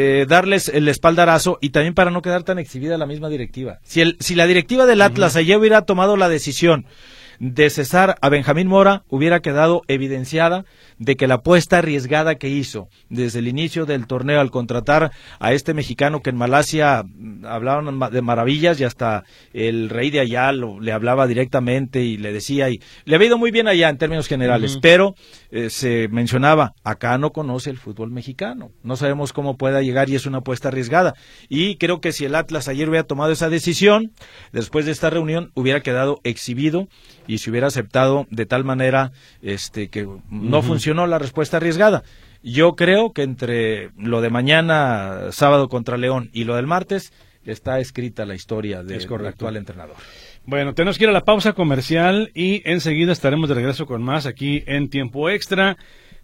eh, darles el espaldarazo y también para no quedar tan exhibida la misma directiva. Si, el, si la directiva del Atlas ayer hubiera tomado la decisión de cesar a Benjamín Mora, hubiera quedado evidenciada de que la apuesta arriesgada que hizo desde el inicio del torneo al contratar a este mexicano que en Malasia mm, hablaban de maravillas y hasta el rey de allá lo, le hablaba directamente y le decía y le había ido muy bien allá en términos generales, pero eh, se mencionaba acá no conoce el fútbol mexicano, no sabemos cómo pueda llegar y es una apuesta arriesgada. Y creo que si el Atlas ayer hubiera tomado esa decisión después de esta reunión hubiera quedado exhibido y se hubiera aceptado de tal manera este que no funcionó la respuesta arriesgada. Yo creo que entre lo de mañana, sábado contra León, y lo del martes, está escrita la historia del actual entrenador. Bueno, tenemos que ir a la pausa comercial y enseguida estaremos de regreso con más aquí en Tiempo Extra.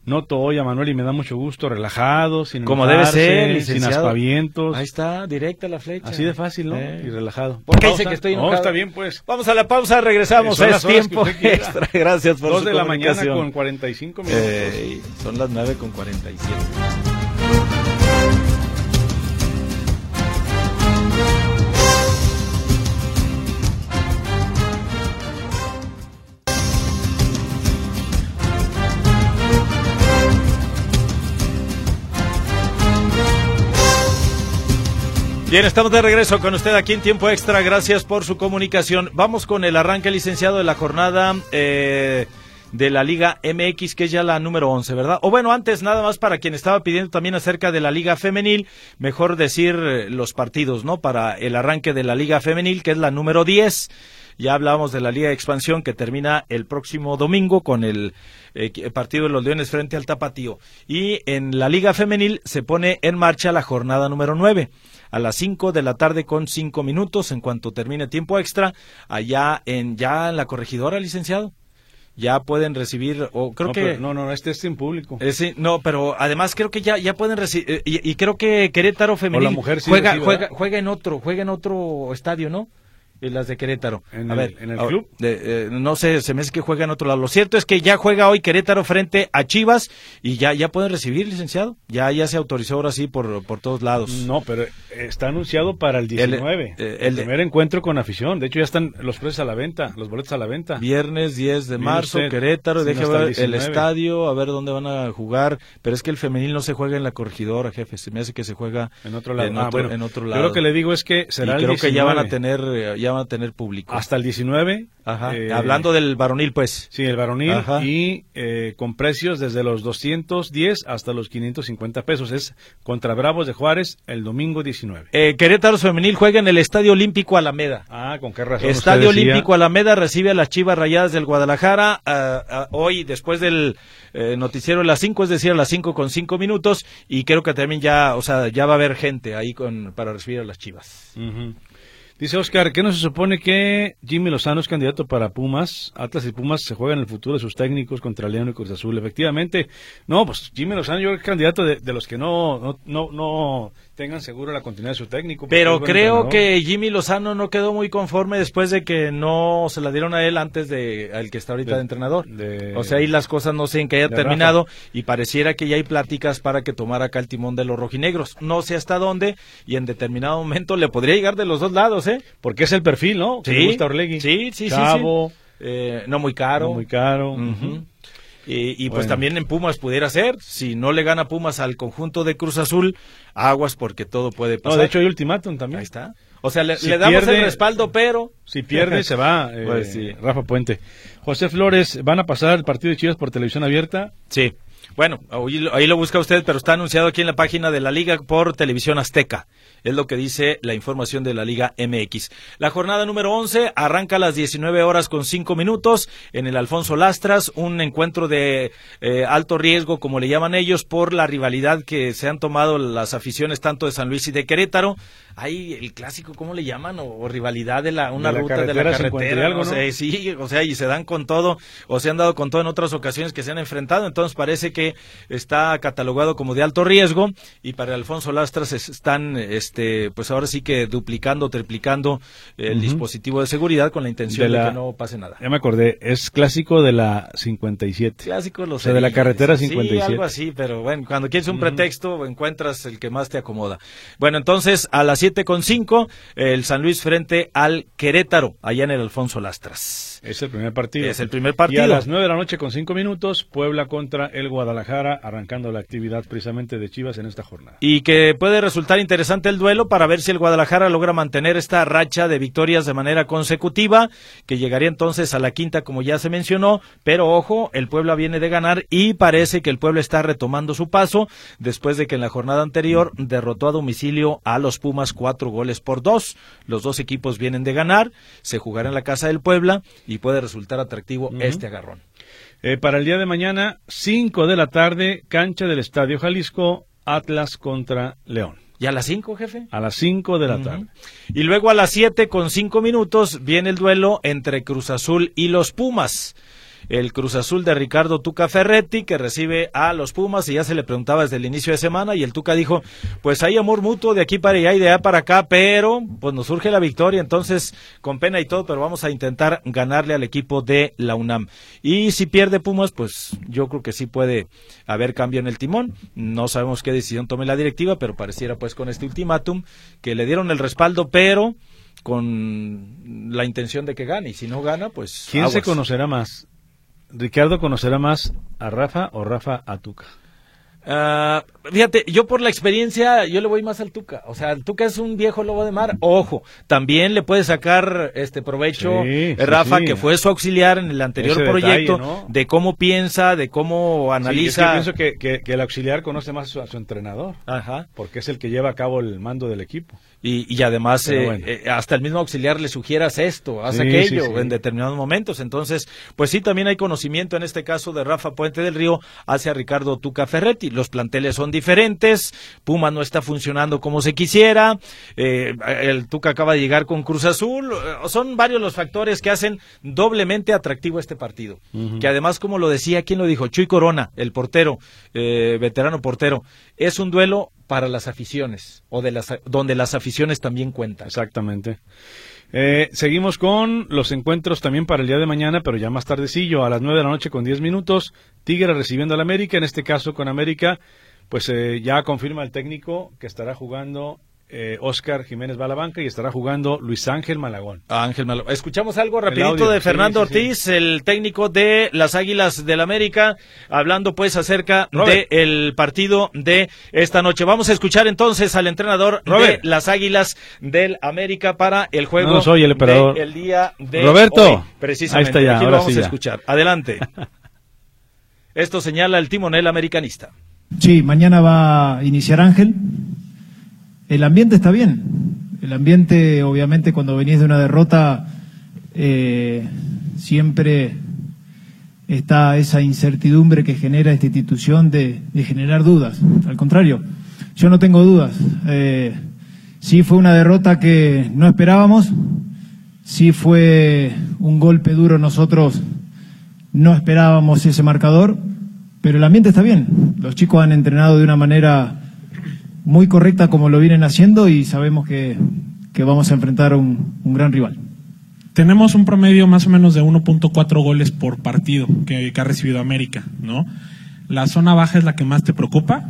Noto hoy a Manuel y me da mucho gusto, relajado, sin Como debe ser, sin licenciado. aspavientos. Ahí está, directa la flecha. Así de fácil, ¿no? Eh. Y relajado. ¿Por qué dice que estoy No, enojado? está bien, pues. Vamos a la pausa, regresamos. Son Es tiempo extra. Gracias por Dos su de la mañana con 45 minutos. Eh, son las 9 con 47. Bien, estamos de regreso con usted aquí en Tiempo Extra. Gracias por su comunicación. Vamos con el arranque licenciado de la jornada eh, de la Liga MX, que es ya la número 11, ¿verdad? O bueno, antes nada más para quien estaba pidiendo también acerca de la Liga Femenil, mejor decir eh, los partidos, ¿no? Para el arranque de la Liga Femenil, que es la número 10. Ya hablábamos de la Liga de Expansión que termina el próximo domingo con el eh, partido de los Leones frente al Tapatío. Y en la Liga Femenil se pone en marcha la jornada número 9 a las 5 de la tarde con 5 minutos en cuanto termine tiempo extra allá en ya en la corregidora licenciado ya pueden recibir o creo no, que pero- no, no, este es en público. eh, sí, no, pero además creo que ya ya pueden recibir y, y creo que Querétaro femenil O la mujer sí juega recibe, juega juega en otro juega en otro estadio, ¿no? Eh, Las de Querétaro. ¿En a el- ver, en el club? de- eh, no sé, se me hace que juega en otro lado. Lo cierto es que ya juega hoy Querétaro frente a Chivas y ya ya pueden recibir, licenciado. Ya ya se autorizó ahora sí por por todos lados. No, pero está anunciado para el 19. eh, el, el- primer encuentro con afición. De hecho, ya están los precios a la venta, los boletos a la venta. Viernes 10 de marzo, usted, Querétaro, no está ver el el 19. estadio, a ver dónde van a jugar, pero es que el femenil no se juega en la corregidora, jefe, se me hace que se juega En otro lado. en Ah, otro, bueno, en otro yo lado. lo que le digo es que será y el creo que ya van a 19. tener, eh, ya va a tener público. Hasta el 19. Ajá. eh, Hablando del varonil, pues. Sí, el varonil Ajá. y eh, con precios desde los 210 hasta los 550 pesos. Es contra Bravos de Juárez el domingo 19. Eh, Querétaro Femenil juega en el Estadio Olímpico Alameda. Ah, con qué razón. Estadio usted decía. Olímpico Alameda recibe a las Chivas Rayadas del Guadalajara ah, hoy después del noticiero de las 5, es decir, a las 5 con 5 minutos y creo que también ya, o sea, ya va a haber gente ahí con para recibir a las Chivas. Ujú. Dice Oscar, ¿qué no se supone que Jimmy Lozano es candidato para Pumas? Atlas y Pumas se juegan el futuro de sus técnicos contra León y Cruz Azul. Efectivamente, no, pues Jimmy Lozano yo creo es candidato de, de los que no, no, no, no tengan seguro la continuidad de su técnico. Pero creo que Jimmy Lozano no quedó muy conforme después de que no se la dieron a él antes de al que está ahorita De- de, entrenador. de- o sea, ahí las cosas no sé en que haya terminado y pareciera que ya hay pláticas para que tomara acá el timón de los rojinegros. No sé hasta dónde y en determinado momento le podría llegar de los dos lados, ¿eh? Porque es el perfil, ¿no? Que le gusta Orlegui. Sí, sí, sí, Chavo, sí. Eh, no muy caro. no muy caro. Ujú. Y, y pues también en Pumas pudiera ser. Si no le gana Pumas al conjunto de Cruz Azul, aguas porque todo puede No, pasar. de hecho hay ultimátum también. Ahí está. O sea, le, Si le damos pierde- el respaldo, pero... Si pierde, se va. eh, Pues sí. Rafa Puente. José Flores, ¿van a pasar el partido de Chivas por televisión abierta? Sí. Bueno, ahí, lo- ahí lo busca usted, pero está anunciado aquí en la página de la Liga por Televisión Azteca. Es lo que dice la información de la Liga MX. La jornada número 11 arranca a las 19 horas con 5 minutos en el Alfonso Lastras, un encuentro de eh, alto riesgo, como le llaman ellos, por la rivalidad que se han tomado las aficiones tanto de San Luis y de Querétaro. Hay el clásico, ¿cómo le llaman? O, o rivalidad de la, una De la ruta de la carretera 50 y carretera. algo, no ¿no? sé, sí, o sea, y se dan con todo, o se han dado con todo en otras ocasiones que se han enfrentado, entonces parece que está catalogado como de alto riesgo y para Alfonso Lastras es- están, este, pues ahora sí que duplicando, triplicando el dispositivo de seguridad con la intención De que no pase nada. Ya me acordé, es clásico de la 57. Clásico los O sea, de la carretera Sí, 57. algo así, pero bueno, cuando quieres un pretexto, encuentras el que más te acomoda. Bueno, entonces, a las con cinco, el San Luis frente al Querétaro, allá en el Alfonso Lastras. Es el primer partido. Es el primer partido. Y a las 9 de la noche con 5 minutos, Puebla contra el Guadalajara, arrancando la actividad precisamente de Chivas en esta jornada. y que puede resultar interesante el duelo para ver si el Guadalajara logra mantener esta racha de victorias de manera consecutiva, que llegaría entonces a la quinta como ya se mencionó, pero ojo, el Puebla viene de ganar y parece que el Puebla está retomando su paso después de que en la jornada anterior derrotó a domicilio a los Pumas cuatro goles por dos. Los dos equipos vienen de ganar, se jugará en la casa del Puebla y puede resultar atractivo este agarrón. Eh, para el día de mañana, 5 de la tarde, cancha del Estadio Jalisco, Atlas contra León. ¿Y a las cinco, jefe? A las 5 de la tarde. Y luego a las 7 con 5 minutos viene el duelo entre Cruz Azul y los Pumas. El Cruz Azul de Ricardo Tuca Ferretti que recibe a los Pumas y ya se le preguntaba desde el inicio de semana y el Tuca dijo, pues hay amor mutuo de aquí para allá y de allá para acá, pero pues nos surge la victoria, entonces con pena y todo, pero vamos a intentar ganarle al equipo de la UNAM. Y si pierde Pumas, pues yo creo que sí puede haber cambio en el timón. No sabemos qué decisión tome la directiva, pero pareciera pues con este ultimátum que le dieron el respaldo, pero con la intención de que gane. Y si no gana, pues. ¿Quién se conocerá más? ¿Ricardo conocerá más a Rafa o Rafa a Tuca? Ah, fíjate, yo por la experiencia, yo le voy más al Tuca. O sea, el Tuca es un viejo lobo de mar. Ojo, también le puede sacar este provecho Sí, eh, sí, Rafa, sí. que fue su auxiliar en el anterior Ese proyecto, detalle, ¿no? de cómo piensa, de cómo Sí, es que analiza. pienso que, que- que el auxiliar conoce más a su, a su entrenador, Ajá. porque es el que lleva a cabo el mando del equipo. Y, y además, eh, bueno. eh, hasta el mismo auxiliar le sugieras esto, haz Sí, aquello sí, sí. en determinados momentos. Entonces, pues sí, también hay conocimiento en este caso de Rafa Puente del Río hacia Ricardo Tuca Ferretti. Los planteles son diferentes, Puma no está funcionando como se quisiera, eh, el Tuca acaba de llegar con Cruz Azul. eh, Son varios los factores que hacen doblemente atractivo este partido. Que además, como lo decía, ¿quién lo dijo? Chuy Corona, el portero, eh, veterano portero. Es un duelo para las aficiones, o de las, donde las aficiones también cuentan. Exactamente. Eh, seguimos con los encuentros también para el día de mañana, pero ya más tardecillo, a las 9 de la noche con 10 minutos. Tigre recibiendo al América, en este caso con América, pues eh, ya confirma el técnico que estará jugando eh, Oscar Jiménez va a la banca y estará jugando Luis Ángel Malagón. Ángel Malagón. Escuchamos algo rapidito de Fernando Ortiz, el técnico de las Águilas del América, hablando pues acerca del partido de esta noche. Vamos a escuchar entonces al entrenador de las Águilas del América para el juego soy el, el día de Roberto. precisamente. Ahí está ya, Aquí lo vamos a escuchar. Adelante. Esto señala el timonel americanista. Sí, mañana va a iniciar Ángel el ambiente está bien. El ambiente, obviamente, cuando venís de una derrota, eh, siempre está esa incertidumbre que genera esta institución de, generar dudas. Al contrario, yo no tengo dudas. Eh, sí fue una derrota que no esperábamos, sí fue un golpe duro, nosotros no esperábamos ese marcador, pero el ambiente está bien. Los chicos han entrenado de una manera muy correcta como lo vienen haciendo y sabemos que, vamos a enfrentar a un, gran rival. Tenemos un promedio más o menos de 1.4 goles por partido que, ha recibido América, ¿no? ¿La zona baja es la que más te preocupa?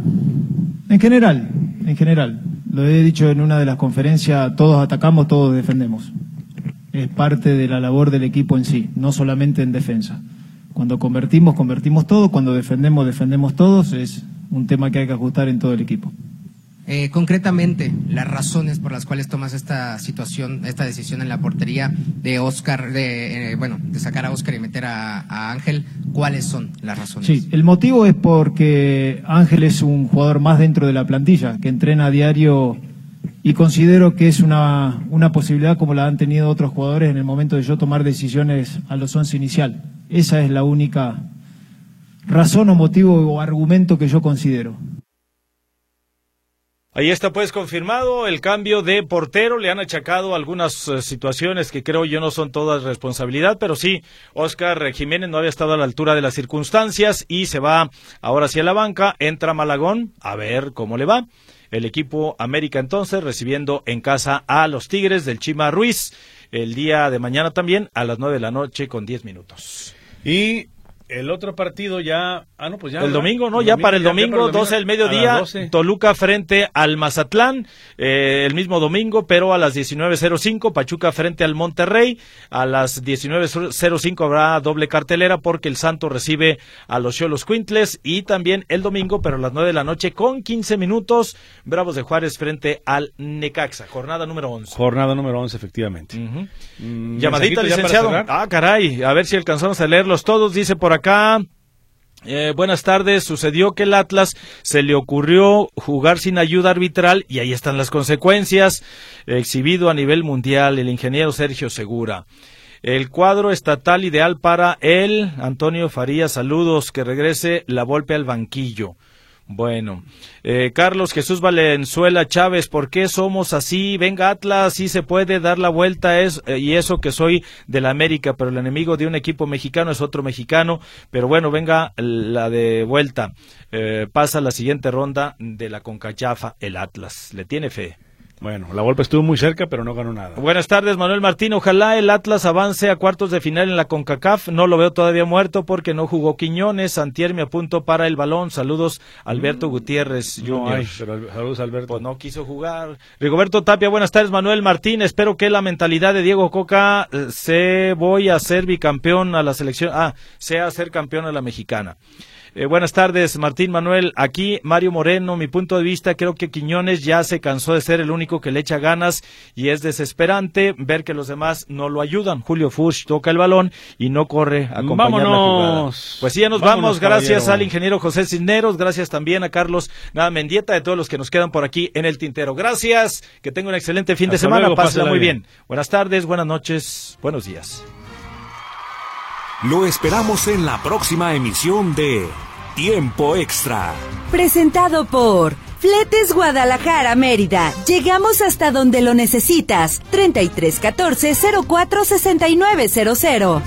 En general, en general. Lo he dicho en una de las conferencias, todos atacamos, todos defendemos. Es parte de la labor del equipo en sí, no solamente en defensa. Cuando convertimos, convertimos todo, cuando defendemos, defendemos todos, es un tema que hay que ajustar en todo el equipo. Eh, concretamente, las razones por las cuales tomas esta situación, esta decisión en la portería de Oscar, de, eh, bueno, de sacar a Oscar y meter a, Ángel, ¿cuáles son las razones? Sí, el motivo es porque Ángel es un jugador más dentro de la plantilla, que entrena a diario y considero que es una, una posibilidad como la han tenido otros jugadores en el momento de yo tomar decisiones a los once inicial. Esa es la única razón o motivo o argumento que yo considero. Ahí está pues confirmado el cambio de portero. Le han achacado algunas eh, situaciones que creo yo no son todas responsabilidad, pero sí, Oscar Jiménez no había estado a la altura de las circunstancias y se va ahora hacia la banca. Entra Malagón a ver cómo le va. El equipo América entonces recibiendo en casa a los Tigres del Chima Ruiz el día de mañana también a las nueve de la noche con diez minutos. Y el otro partido ya. Ah, no, pues ya. El domingo, ¿no? ya, para el domingo, 12 del mediodía. Toluca frente al Mazatlán. Eh, el mismo domingo, pero a las 19.05. Pachuca frente al Monterrey. A las 19.05 habrá doble cartelera porque el Santo recibe a los Cholos Quintles. Y también el domingo, pero a las 9 de la noche, con 15 minutos. Bravos de Juárez frente al Necaxa. Jornada número 11. Jornada número 11, efectivamente. Mm, Llamadita, licenciado. Ah, caray. A ver si alcanzamos a leerlos todos. Dice por acá. Eh, buenas tardes. Sucedió que el Atlas se le ocurrió jugar sin ayuda arbitral y ahí están las consecuencias. Exhibido a nivel mundial el ingeniero Sergio Segura. El cuadro estatal ideal para él, Antonio Faría, saludos, que regrese la golpe al banquillo. Bueno, eh, Carlos Jesús Valenzuela Chávez, ¿por qué somos así? Venga Atlas, sí se puede dar la vuelta es, eh, y eso que soy de la América, pero el enemigo de un equipo mexicano es otro mexicano, pero bueno, venga la de vuelta. Eh, pasa la siguiente ronda de la Concachafa, el Atlas. ¿Le tiene fe? Bueno, la golpe estuvo muy cerca, pero no ganó nada. Buenas tardes, Manuel Martín. Ojalá el Atlas avance a cuartos de final en la CONCACAF. No lo veo todavía muerto porque no jugó Quiñones. Santier me apunto para el balón. Saludos, Alberto mm. Gutiérrez Jr. saludos, Alberto. Pues no quiso jugar. Rigoberto Tapia, buenas tardes, Manuel Martín. Espero que la mentalidad de Diego Coca eh, se voy a ser bicampeón a la selección. Ah, sea ser campeón a la mexicana. Eh, buenas tardes, Martín Manuel. Aquí Mario Moreno, mi punto de vista, creo que Quiñones ya se cansó de ser el único que le echa ganas y es desesperante ver que los demás no lo ayudan. Julio Fuchs toca el balón y no corre a acompañar la jugada. Pues sí, ya nos vamos. Gracias al ingeniero José Cisneros, gracias también a Carlos Nada Mendieta, de todos los que nos quedan por aquí en el tintero. Gracias, que tenga un excelente fin de semana. Pásela muy bien. Buenas tardes, buenas noches, buenos días. Lo esperamos en la próxima emisión de Tiempo Extra. Presentado por Fletes Guadalajara Mérida. Llegamos hasta donde lo necesitas. 3314 046900.